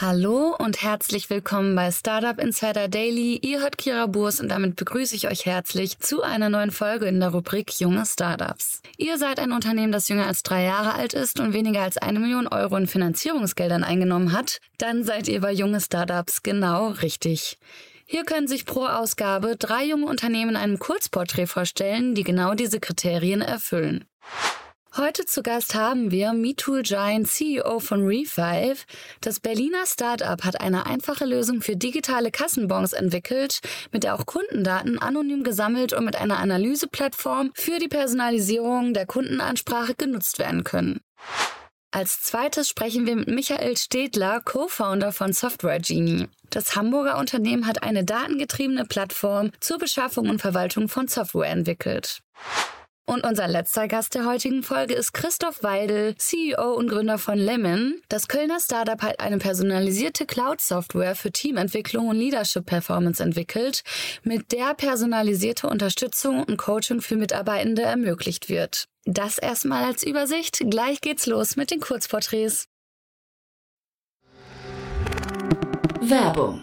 Hallo und herzlich willkommen bei Startup Insider Daily. Ihr hört Kira Burs und damit begrüße ich euch herzlich zu einer neuen Folge in der Rubrik Junge Startups. Ihr seid ein Unternehmen, das jünger als drei Jahre alt ist und weniger als eine Million Euro in Finanzierungsgeldern eingenommen hat, dann seid ihr bei Junge Startups genau richtig. Hier können sich pro Ausgabe drei junge Unternehmen in einem Kurzporträt vorstellen, die genau diese Kriterien erfüllen. Heute zu Gast haben wir MeTool Giant CEO von Revive. Das Berliner Startup hat eine einfache Lösung für digitale Kassenbons entwickelt, mit der auch Kundendaten anonym gesammelt und mit einer Analyseplattform für die Personalisierung der Kundenansprache genutzt werden können. Als zweites sprechen wir mit Michael Stedler, Co-Founder von Software Genie. Das Hamburger Unternehmen hat eine datengetriebene Plattform zur Beschaffung und Verwaltung von Software entwickelt. Und unser letzter Gast der heutigen Folge ist Christoph Weidel, CEO und Gründer von Lemon. Das Kölner Startup hat eine personalisierte Cloud-Software für Teamentwicklung und Leadership-Performance entwickelt, mit der personalisierte Unterstützung und Coaching für Mitarbeitende ermöglicht wird. Das erstmal als Übersicht. Gleich geht's los mit den Kurzporträts. Werbung.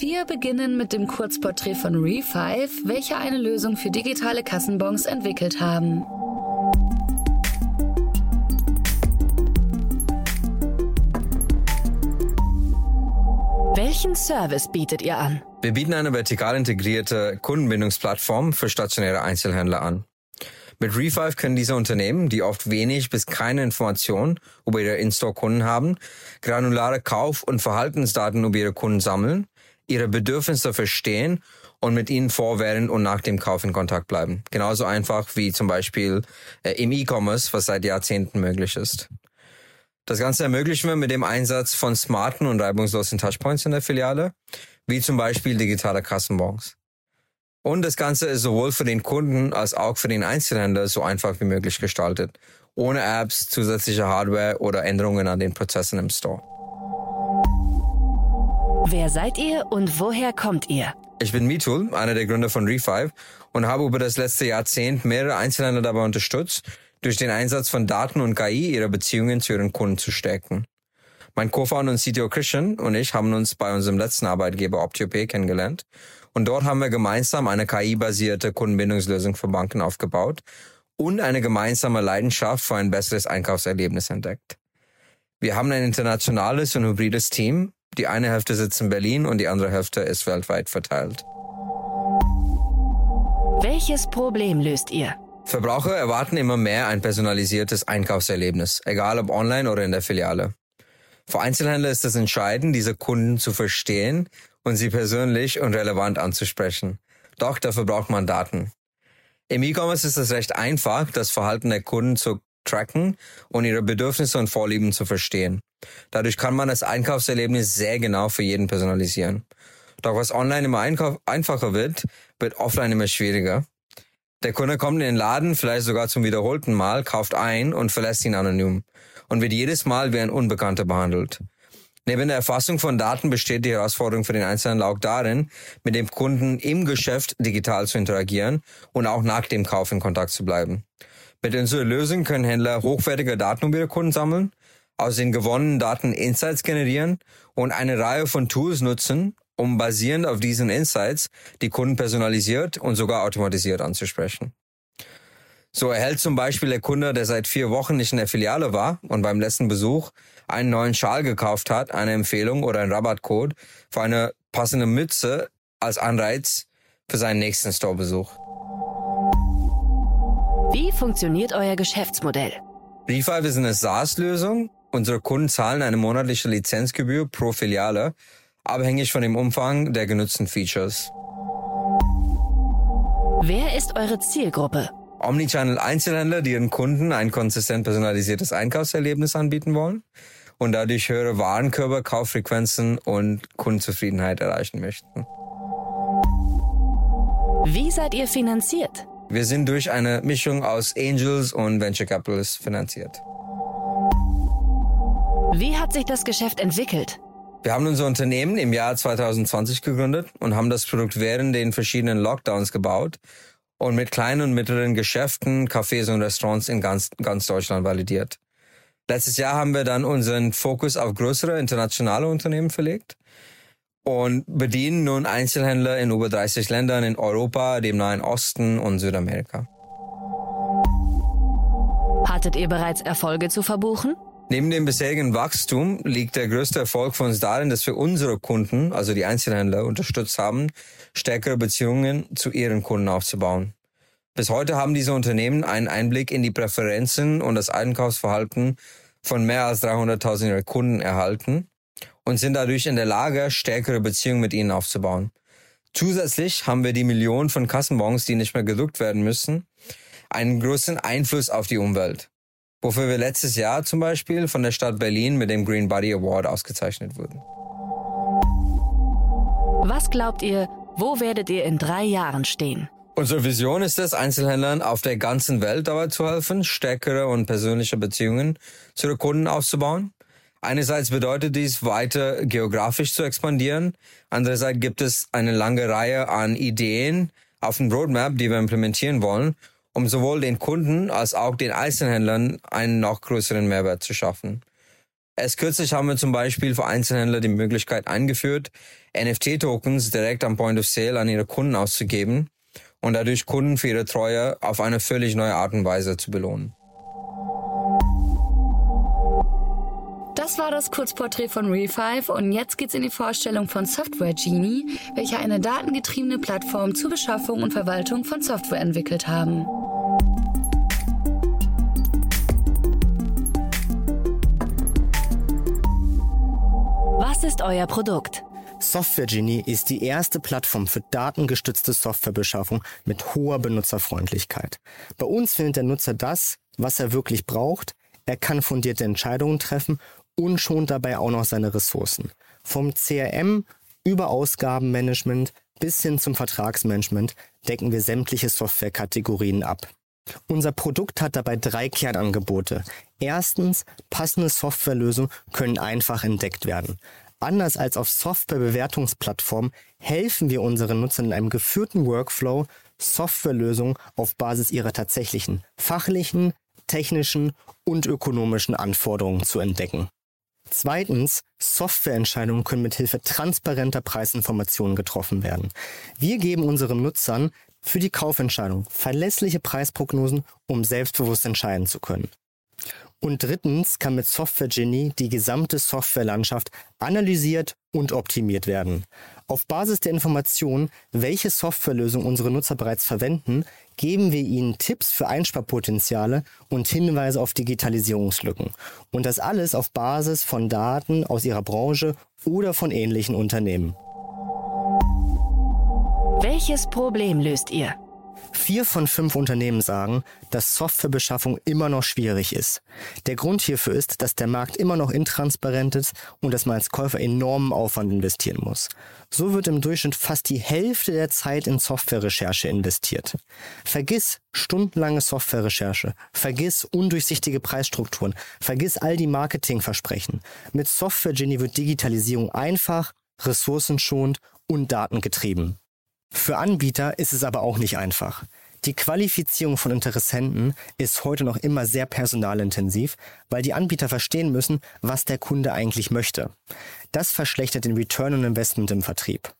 Wir beginnen mit dem Kurzporträt von Revive, welche eine Lösung für digitale Kassenbons entwickelt haben. Welchen Service bietet ihr an? Wir bieten eine vertikal integrierte Kundenbindungsplattform für stationäre Einzelhändler an. Mit Revive können diese Unternehmen, die oft wenig bis keine Informationen über ihre In-Store-Kunden haben, granulare Kauf- und Verhaltensdaten über ihre Kunden sammeln, ihre Bedürfnisse verstehen und mit ihnen vor, während und nach dem Kauf in Kontakt bleiben. Genauso einfach wie zum Beispiel äh, im E-Commerce, was seit Jahrzehnten möglich ist. Das Ganze ermöglichen wir mit dem Einsatz von smarten und reibungslosen Touchpoints in der Filiale, wie zum Beispiel digitale Kassenbons. Und das Ganze ist sowohl für den Kunden als auch für den Einzelhändler so einfach wie möglich gestaltet, ohne Apps, zusätzliche Hardware oder Änderungen an den Prozessen im Store. Wer seid ihr und woher kommt ihr? Ich bin Mitul, einer der Gründer von Revive und habe über das letzte Jahrzehnt mehrere Einzelhändler dabei unterstützt, durch den Einsatz von Daten und KI ihre Beziehungen zu ihren Kunden zu stärken. Mein Co-Founder und CTO Christian und ich haben uns bei unserem letzten Arbeitgeber OptioP kennengelernt und dort haben wir gemeinsam eine KI-basierte Kundenbindungslösung für Banken aufgebaut und eine gemeinsame Leidenschaft für ein besseres Einkaufserlebnis entdeckt. Wir haben ein internationales und hybrides Team. Die eine Hälfte sitzt in Berlin und die andere Hälfte ist weltweit verteilt. Welches Problem löst ihr? Verbraucher erwarten immer mehr ein personalisiertes Einkaufserlebnis, egal ob online oder in der Filiale. Für Einzelhändler ist es entscheidend, diese Kunden zu verstehen und sie persönlich und relevant anzusprechen. Doch dafür braucht man Daten. Im E-Commerce ist es recht einfach, das Verhalten der Kunden zu tracken und ihre Bedürfnisse und Vorlieben zu verstehen. Dadurch kann man das Einkaufserlebnis sehr genau für jeden personalisieren. Doch was online immer einfacher wird, wird offline immer schwieriger. Der Kunde kommt in den Laden, vielleicht sogar zum wiederholten Mal, kauft ein und verlässt ihn anonym und wird jedes Mal wie ein Unbekannter behandelt. Neben der Erfassung von Daten besteht die Herausforderung für den Einzelnen auch darin, mit dem Kunden im Geschäft digital zu interagieren und auch nach dem Kauf in Kontakt zu bleiben. Mit unserer Lösung können Händler hochwertige Daten über ihre Kunden sammeln, aus den gewonnenen Daten Insights generieren und eine Reihe von Tools nutzen, um basierend auf diesen Insights die Kunden personalisiert und sogar automatisiert anzusprechen. So erhält zum Beispiel der Kunde, der seit vier Wochen nicht in der Filiale war und beim letzten Besuch einen neuen Schal gekauft hat, eine Empfehlung oder einen Rabattcode für eine passende Mütze als Anreiz für seinen nächsten Storebesuch. Wie funktioniert euer Geschäftsmodell? Refive ist eine SaaS-Lösung. Unsere Kunden zahlen eine monatliche Lizenzgebühr pro Filiale, abhängig von dem Umfang der genutzten Features. Wer ist eure Zielgruppe? Omnichannel-Einzelhändler, die ihren Kunden ein konsistent personalisiertes Einkaufserlebnis anbieten wollen und dadurch höhere Warenkörper, Kauffrequenzen und Kundenzufriedenheit erreichen möchten. Wie seid ihr finanziert? Wir sind durch eine Mischung aus Angels und Venture Capitalists finanziert. Wie hat sich das Geschäft entwickelt? Wir haben unser Unternehmen im Jahr 2020 gegründet und haben das Produkt während den verschiedenen Lockdowns gebaut und mit kleinen und mittleren Geschäften, Cafés und Restaurants in ganz, ganz Deutschland validiert. Letztes Jahr haben wir dann unseren Fokus auf größere internationale Unternehmen verlegt und bedienen nun Einzelhändler in über 30 Ländern in Europa, dem Nahen Osten und Südamerika. Hattet ihr bereits Erfolge zu verbuchen? Neben dem bisherigen Wachstum liegt der größte Erfolg für uns darin, dass wir unsere Kunden, also die Einzelhändler, unterstützt haben, stärkere Beziehungen zu ihren Kunden aufzubauen. Bis heute haben diese Unternehmen einen Einblick in die Präferenzen und das Einkaufsverhalten von mehr als 300.000 ihrer Kunden erhalten und sind dadurch in der Lage, stärkere Beziehungen mit ihnen aufzubauen. Zusätzlich haben wir die Millionen von Kassenbons, die nicht mehr gedruckt werden müssen, einen großen Einfluss auf die Umwelt wofür wir letztes Jahr zum Beispiel von der Stadt Berlin mit dem Green Body Award ausgezeichnet wurden. Was glaubt ihr, wo werdet ihr in drei Jahren stehen? Unsere Vision ist es, Einzelhändlern auf der ganzen Welt dabei zu helfen, stärkere und persönliche Beziehungen zu den Kunden aufzubauen. Einerseits bedeutet dies, weiter geografisch zu expandieren. Andererseits gibt es eine lange Reihe an Ideen auf dem Roadmap, die wir implementieren wollen um sowohl den Kunden als auch den Einzelhändlern einen noch größeren Mehrwert zu schaffen. Erst kürzlich haben wir zum Beispiel für Einzelhändler die Möglichkeit eingeführt, NFT-Tokens direkt am Point of Sale an ihre Kunden auszugeben und dadurch Kunden für ihre Treue auf eine völlig neue Art und Weise zu belohnen. Das war das Kurzporträt von Refive und jetzt geht's in die Vorstellung von Software Genie, welche eine datengetriebene Plattform zur Beschaffung und Verwaltung von Software entwickelt haben. Was ist euer Produkt? Software Genie ist die erste Plattform für datengestützte Softwarebeschaffung mit hoher Benutzerfreundlichkeit. Bei uns findet der Nutzer das, was er wirklich braucht. Er kann fundierte Entscheidungen treffen und schont dabei auch noch seine Ressourcen. Vom CRM über Ausgabenmanagement bis hin zum Vertragsmanagement decken wir sämtliche Softwarekategorien ab. Unser Produkt hat dabei drei Kernangebote. Erstens, passende Softwarelösungen können einfach entdeckt werden. Anders als auf Softwarebewertungsplattformen helfen wir unseren Nutzern in einem geführten Workflow, Softwarelösungen auf Basis ihrer tatsächlichen fachlichen, technischen und ökonomischen Anforderungen zu entdecken. Zweitens, Softwareentscheidungen können mit Hilfe transparenter Preisinformationen getroffen werden. Wir geben unseren Nutzern für die Kaufentscheidung verlässliche Preisprognosen, um selbstbewusst entscheiden zu können. Und drittens kann mit Software Genie die gesamte Softwarelandschaft analysiert und optimiert werden. Auf Basis der Informationen, welche Softwarelösung unsere Nutzer bereits verwenden, geben wir ihnen Tipps für Einsparpotenziale und Hinweise auf Digitalisierungslücken. Und das alles auf Basis von Daten aus ihrer Branche oder von ähnlichen Unternehmen. Welches Problem löst ihr? Vier von fünf Unternehmen sagen, dass Softwarebeschaffung immer noch schwierig ist. Der Grund hierfür ist, dass der Markt immer noch intransparent ist und dass man als Käufer enormen Aufwand investieren muss. So wird im Durchschnitt fast die Hälfte der Zeit in Softwarerecherche investiert. Vergiss stundenlange Softwarerecherche, vergiss undurchsichtige Preisstrukturen, vergiss all die Marketingversprechen. Mit Software Genie wird Digitalisierung einfach, ressourcenschonend und datengetrieben. Für Anbieter ist es aber auch nicht einfach. Die Qualifizierung von Interessenten ist heute noch immer sehr personalintensiv, weil die Anbieter verstehen müssen, was der Kunde eigentlich möchte. Das verschlechtert den Return on Investment im Vertrieb.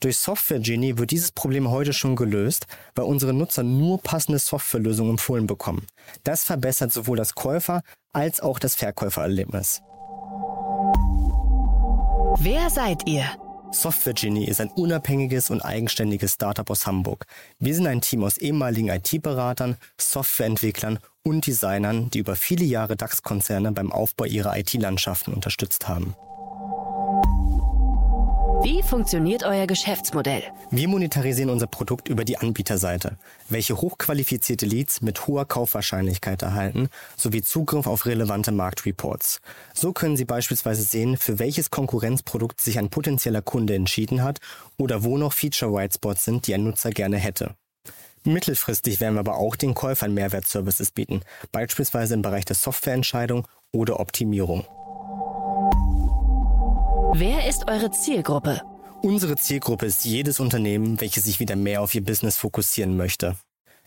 Durch Software Genie wird dieses Problem heute schon gelöst, weil unsere Nutzer nur passende Softwarelösungen empfohlen bekommen. Das verbessert sowohl das Käufer- als auch das Verkäufererlebnis. Wer seid ihr? Software Genie ist ein unabhängiges und eigenständiges Startup aus Hamburg. Wir sind ein Team aus ehemaligen IT-Beratern, Softwareentwicklern und Designern, die über viele Jahre DAX-Konzerne beim Aufbau ihrer IT-Landschaften unterstützt haben. Wie funktioniert euer Geschäftsmodell? Wir monetarisieren unser Produkt über die Anbieterseite, welche hochqualifizierte Leads mit hoher Kaufwahrscheinlichkeit erhalten, sowie Zugriff auf relevante Marktreports. So können Sie beispielsweise sehen, für welches Konkurrenzprodukt sich ein potenzieller Kunde entschieden hat oder wo noch Feature Whitespots sind, die ein Nutzer gerne hätte. Mittelfristig werden wir aber auch den Käufern Mehrwertservices bieten, beispielsweise im Bereich der Softwareentscheidung oder Optimierung. Wer ist eure Zielgruppe? Unsere Zielgruppe ist jedes Unternehmen, welches sich wieder mehr auf ihr Business fokussieren möchte.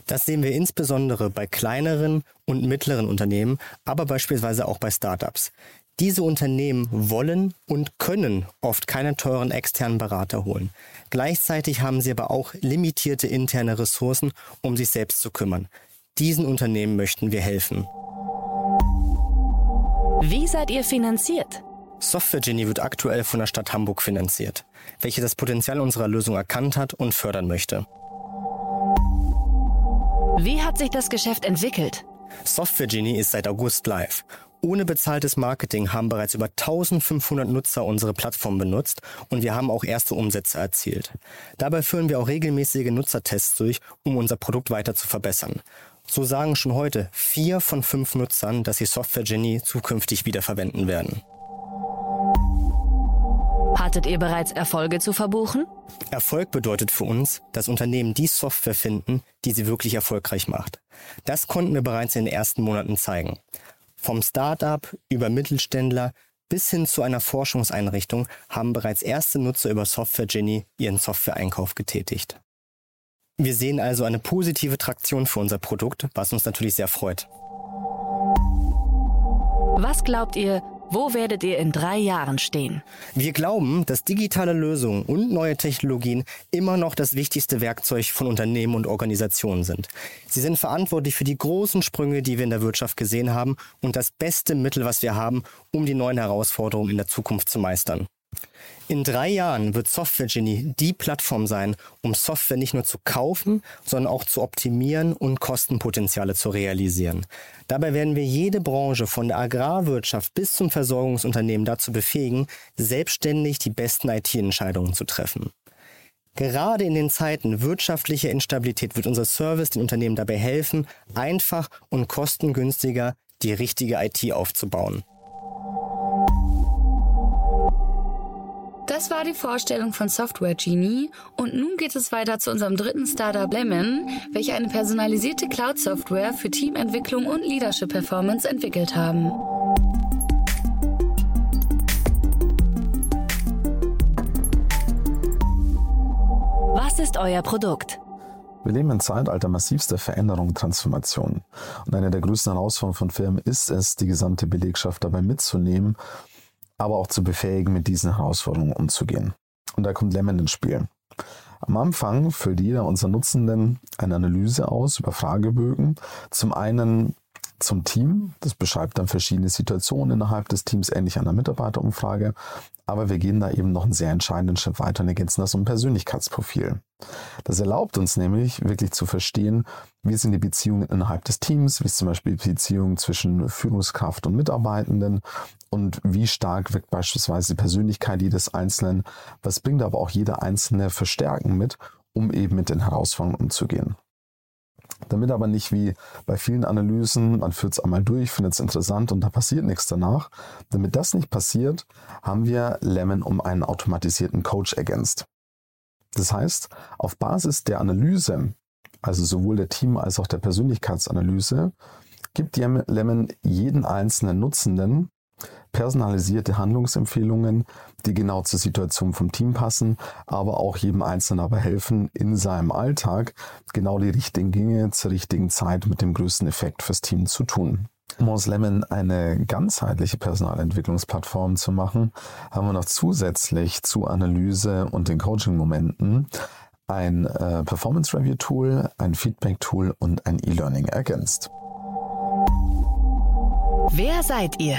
Das sehen wir insbesondere bei kleineren und mittleren Unternehmen, aber beispielsweise auch bei Startups. Diese Unternehmen wollen und können oft keine teuren externen Berater holen. Gleichzeitig haben sie aber auch limitierte interne Ressourcen, um sich selbst zu kümmern. Diesen Unternehmen möchten wir helfen. Wie seid ihr finanziert? Software Genie wird aktuell von der Stadt Hamburg finanziert, welche das Potenzial unserer Lösung erkannt hat und fördern möchte. Wie hat sich das Geschäft entwickelt? Software Genie ist seit August live. Ohne bezahltes Marketing haben bereits über 1500 Nutzer unsere Plattform benutzt und wir haben auch erste Umsätze erzielt. Dabei führen wir auch regelmäßige Nutzertests durch, um unser Produkt weiter zu verbessern. So sagen schon heute vier von fünf Nutzern, dass sie Software Genie zukünftig wiederverwenden werden. Hattet ihr bereits Erfolge zu verbuchen? Erfolg bedeutet für uns, dass Unternehmen die Software finden, die sie wirklich erfolgreich macht. Das konnten wir bereits in den ersten Monaten zeigen. Vom Start-up über Mittelständler bis hin zu einer Forschungseinrichtung haben bereits erste Nutzer über Software Genie ihren Software-Einkauf getätigt. Wir sehen also eine positive Traktion für unser Produkt, was uns natürlich sehr freut. Was glaubt ihr, wo werdet ihr in drei Jahren stehen? Wir glauben, dass digitale Lösungen und neue Technologien immer noch das wichtigste Werkzeug von Unternehmen und Organisationen sind. Sie sind verantwortlich für die großen Sprünge, die wir in der Wirtschaft gesehen haben und das beste Mittel, was wir haben, um die neuen Herausforderungen in der Zukunft zu meistern. In drei Jahren wird Software Genie die Plattform sein, um Software nicht nur zu kaufen, sondern auch zu optimieren und Kostenpotenziale zu realisieren. Dabei werden wir jede Branche von der Agrarwirtschaft bis zum Versorgungsunternehmen dazu befähigen, selbstständig die besten IT-Entscheidungen zu treffen. Gerade in den Zeiten wirtschaftlicher Instabilität wird unser Service den Unternehmen dabei helfen, einfach und kostengünstiger die richtige IT aufzubauen. Das war die Vorstellung von Software Genie und nun geht es weiter zu unserem dritten Startup Lemon, welche eine personalisierte Cloud-Software für Teamentwicklung und Leadership Performance entwickelt haben. Was ist euer Produkt? Wir leben im Zeitalter massivster Veränderung und Transformation. Und eine der größten Herausforderungen von Firmen ist es, die gesamte Belegschaft dabei mitzunehmen aber auch zu befähigen, mit diesen Herausforderungen umzugehen. Und da kommt Lemon ins Spiel. Am Anfang füllt jeder unserer Nutzenden eine Analyse aus über Fragebögen. Zum einen zum Team. Das beschreibt dann verschiedene Situationen innerhalb des Teams, ähnlich einer Mitarbeiterumfrage. Aber wir gehen da eben noch einen sehr entscheidenden Schritt weiter und ergänzen das um Persönlichkeitsprofil. Das erlaubt uns nämlich wirklich zu verstehen, wie sind die Beziehungen innerhalb des Teams, wie ist zum Beispiel die Beziehung zwischen Führungskraft und Mitarbeitenden und wie stark wirkt beispielsweise die Persönlichkeit jedes Einzelnen, was bringt aber auch jeder Einzelne Verstärken mit, um eben mit den Herausforderungen umzugehen. Damit aber nicht wie bei vielen Analysen, man führt es einmal durch, findet es interessant und da passiert nichts danach. Damit das nicht passiert, haben wir Lemon um einen automatisierten Coach ergänzt. Das heißt, auf Basis der Analyse, also sowohl der Team- als auch der Persönlichkeitsanalyse, gibt Lemon jeden einzelnen Nutzenden personalisierte Handlungsempfehlungen, die genau zur Situation vom Team passen, aber auch jedem Einzelnen dabei helfen, in seinem Alltag genau die richtigen Dinge zur richtigen Zeit mit dem größten Effekt fürs Team zu tun. Um aus Lemon eine ganzheitliche Personalentwicklungsplattform zu machen, haben wir noch zusätzlich zu Analyse und den Coaching-Momenten ein äh, Performance Review Tool, ein Feedback Tool und ein E-Learning ergänzt. Wer seid ihr?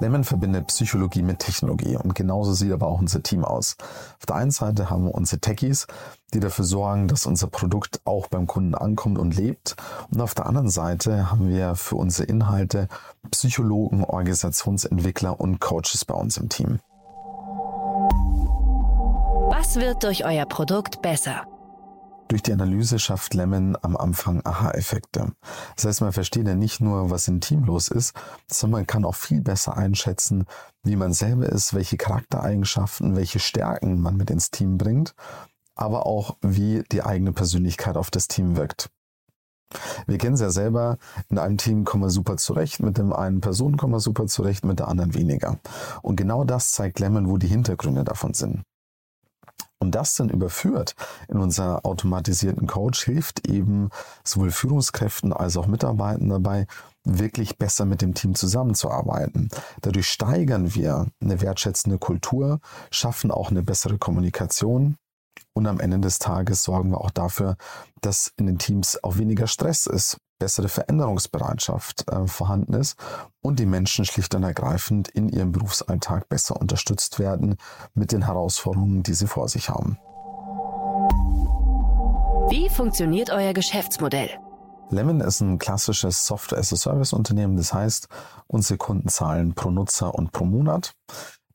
Lemon verbindet Psychologie mit Technologie und genauso sieht aber auch unser Team aus. Auf der einen Seite haben wir unsere Techies, die dafür sorgen, dass unser Produkt auch beim Kunden ankommt und lebt. Und auf der anderen Seite haben wir für unsere Inhalte Psychologen, Organisationsentwickler und Coaches bei uns im Team. Was wird durch euer Produkt besser? Durch die Analyse schafft Lemon am Anfang Aha-Effekte. Das heißt, man versteht ja nicht nur, was im Team los ist, sondern man kann auch viel besser einschätzen, wie man selber ist, welche Charaktereigenschaften, welche Stärken man mit ins Team bringt, aber auch, wie die eigene Persönlichkeit auf das Team wirkt. Wir kennen es ja selber, in einem Team kommen wir super zurecht, mit dem einen Person kommen wir super zurecht, mit der anderen weniger. Und genau das zeigt Lemon, wo die Hintergründe davon sind. Und das dann überführt in unser automatisierten Coach hilft eben sowohl Führungskräften als auch Mitarbeitern dabei, wirklich besser mit dem Team zusammenzuarbeiten. Dadurch steigern wir eine wertschätzende Kultur, schaffen auch eine bessere Kommunikation und am Ende des Tages sorgen wir auch dafür, dass in den Teams auch weniger Stress ist, bessere Veränderungsbereitschaft äh, vorhanden ist und die Menschen schlicht und ergreifend in ihrem Berufsalltag besser unterstützt werden mit den Herausforderungen, die sie vor sich haben. Wie funktioniert euer Geschäftsmodell? Lemon ist ein klassisches Software-as-a-Service-Unternehmen. Das heißt, unsere Kunden zahlen pro Nutzer und pro Monat.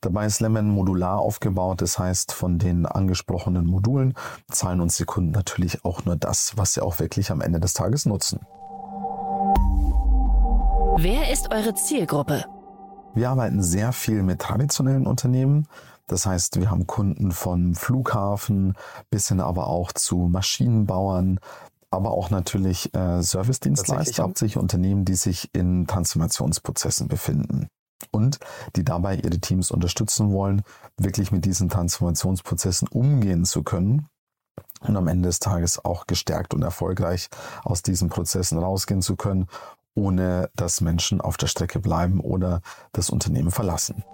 Dabei ist Lemon modular aufgebaut. Das heißt, von den angesprochenen Modulen zahlen uns die Kunden natürlich auch nur das, was sie auch wirklich am Ende des Tages nutzen. Wer ist eure Zielgruppe? Wir arbeiten sehr viel mit traditionellen Unternehmen. Das heißt, wir haben Kunden von Flughafen bis hin aber auch zu Maschinenbauern, aber auch natürlich äh, Servicedienstleister, hauptsächlich Unternehmen, die sich in Transformationsprozessen befinden und die dabei ihre Teams unterstützen wollen, wirklich mit diesen Transformationsprozessen umgehen zu können und am Ende des Tages auch gestärkt und erfolgreich aus diesen Prozessen rausgehen zu können ohne dass Menschen auf der Strecke bleiben oder das Unternehmen verlassen.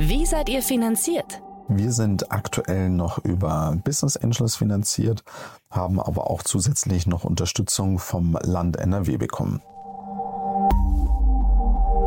Wie seid ihr finanziert? Wir sind aktuell noch über Business Angels finanziert, haben aber auch zusätzlich noch Unterstützung vom Land NRW bekommen.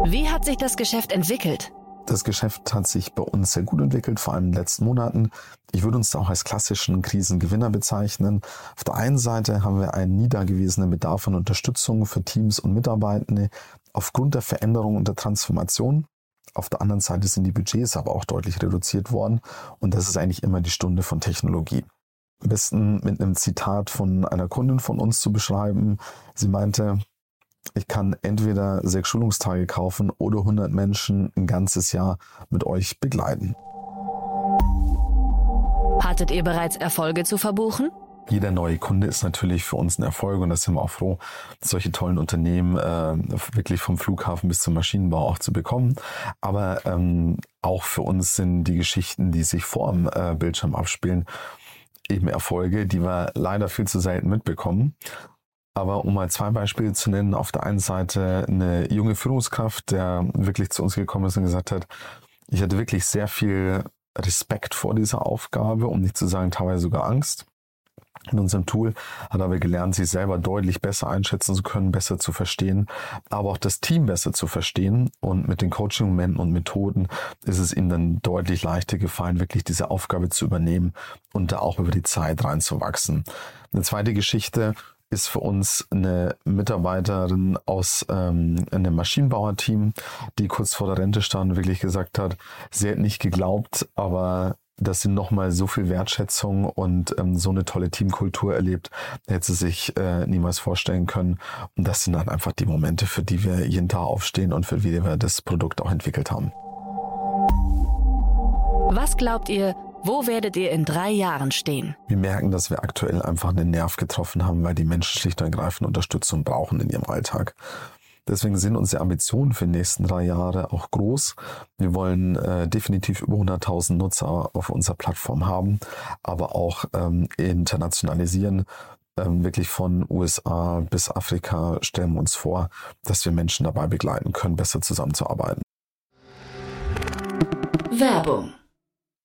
Wie hat sich das Geschäft entwickelt? Das Geschäft hat sich bei uns sehr gut entwickelt, vor allem in den letzten Monaten. Ich würde uns da auch als klassischen Krisengewinner bezeichnen. Auf der einen Seite haben wir einen nie Bedarf an Unterstützung für Teams und Mitarbeitende aufgrund der Veränderung und der Transformation. Auf der anderen Seite sind die Budgets aber auch deutlich reduziert worden und das ist eigentlich immer die Stunde von Technologie. Am besten mit einem Zitat von einer Kundin von uns zu beschreiben. Sie meinte, ich kann entweder sechs Schulungstage kaufen oder 100 Menschen ein ganzes Jahr mit euch begleiten. Hattet ihr bereits Erfolge zu verbuchen? Jeder neue Kunde ist natürlich für uns ein Erfolg und da sind wir auch froh, solche tollen Unternehmen äh, wirklich vom Flughafen bis zum Maschinenbau auch zu bekommen. Aber ähm, auch für uns sind die Geschichten, die sich vor dem äh, Bildschirm abspielen, eben Erfolge, die wir leider viel zu selten mitbekommen. Aber um mal zwei Beispiele zu nennen, auf der einen Seite eine junge Führungskraft, der wirklich zu uns gekommen ist und gesagt hat, ich hatte wirklich sehr viel Respekt vor dieser Aufgabe, um nicht zu sagen teilweise sogar Angst. In unserem Tool hat aber gelernt, sich selber deutlich besser einschätzen zu können, besser zu verstehen, aber auch das Team besser zu verstehen. Und mit den Coaching-Momenten und Methoden ist es ihm dann deutlich leichter gefallen, wirklich diese Aufgabe zu übernehmen und da auch über die Zeit reinzuwachsen. Eine zweite Geschichte, ist für uns eine Mitarbeiterin aus ähm, einem Maschinenbauerteam, die kurz vor der Rente stand und wirklich gesagt hat, sie hat nicht geglaubt, aber dass sie nochmal so viel Wertschätzung und ähm, so eine tolle Teamkultur erlebt, hätte sie sich äh, niemals vorstellen können. Und das sind dann einfach die Momente, für die wir jeden Tag aufstehen und für die wir das Produkt auch entwickelt haben. Was glaubt ihr, wo werdet ihr in drei Jahren stehen? Wir merken, dass wir aktuell einfach einen Nerv getroffen haben, weil die Menschen schlicht und ergreifend Unterstützung brauchen in ihrem Alltag. Deswegen sind unsere Ambitionen für die nächsten drei Jahre auch groß. Wir wollen äh, definitiv über 100.000 Nutzer auf unserer Plattform haben, aber auch ähm, internationalisieren. Ähm, wirklich von USA bis Afrika stellen wir uns vor, dass wir Menschen dabei begleiten können, besser zusammenzuarbeiten. Werbung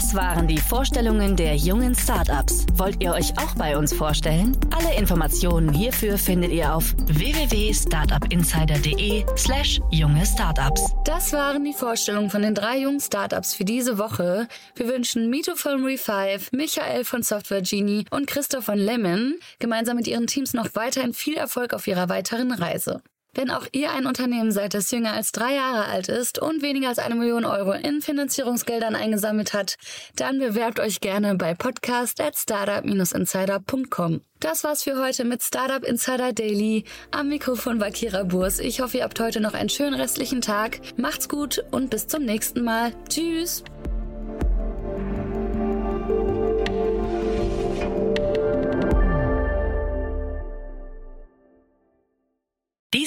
Das waren die Vorstellungen der jungen Startups. Wollt ihr euch auch bei uns vorstellen? Alle Informationen hierfür findet ihr auf www.startupinsider.de/slash junge Startups. Das waren die Vorstellungen von den drei jungen Startups für diese Woche. Wir wünschen Mito von Refive, Michael von Software Genie und Christoph von Lemon gemeinsam mit ihren Teams noch weiterhin viel Erfolg auf ihrer weiteren Reise. Wenn auch ihr ein Unternehmen seid, das jünger als drei Jahre alt ist und weniger als eine Million Euro in Finanzierungsgeldern eingesammelt hat, dann bewerbt euch gerne bei podcast at startup-insider.com. Das war's für heute mit Startup Insider Daily. Am Mikrofon war Kira Burs. Ich hoffe, ihr habt heute noch einen schönen restlichen Tag. Macht's gut und bis zum nächsten Mal. Tschüss!